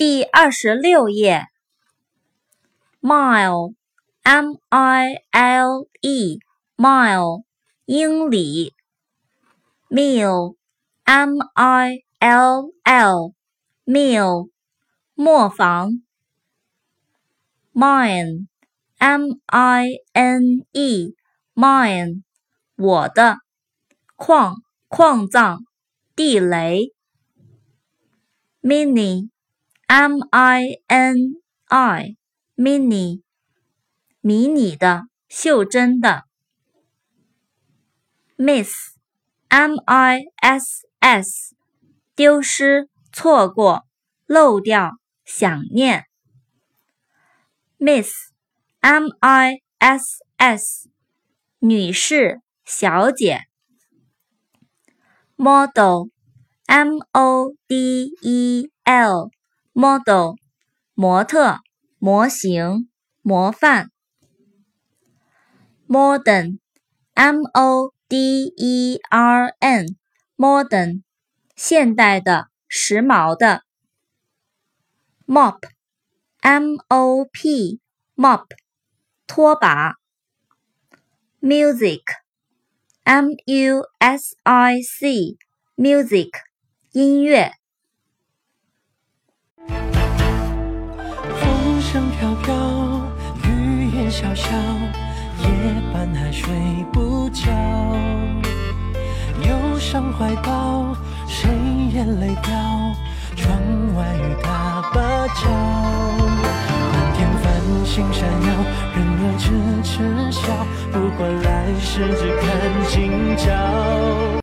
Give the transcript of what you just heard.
第二十六页。mile，m i l e，mile，英里。meal，m i l l，meal，磨坊。mine，m i n e，mine，我的。矿，矿藏，地雷，mini。M i n i mini，迷你的，袖珍的。miss，m i s s，丢失，错过，漏掉，想念。miss，m i s s，女士，小姐。model m o d e l Model，模特，模型，模范。modern，m o d e r n，modern，现代的，时髦的。mop，m o p，mop，拖把。music。M U S I C music 音乐。声飘飘，雨烟潇潇，夜半还睡不着。忧伤怀抱，谁眼泪掉？窗外雨打芭蕉，满天繁星闪耀，人儿痴痴笑。不管来世，只看今朝。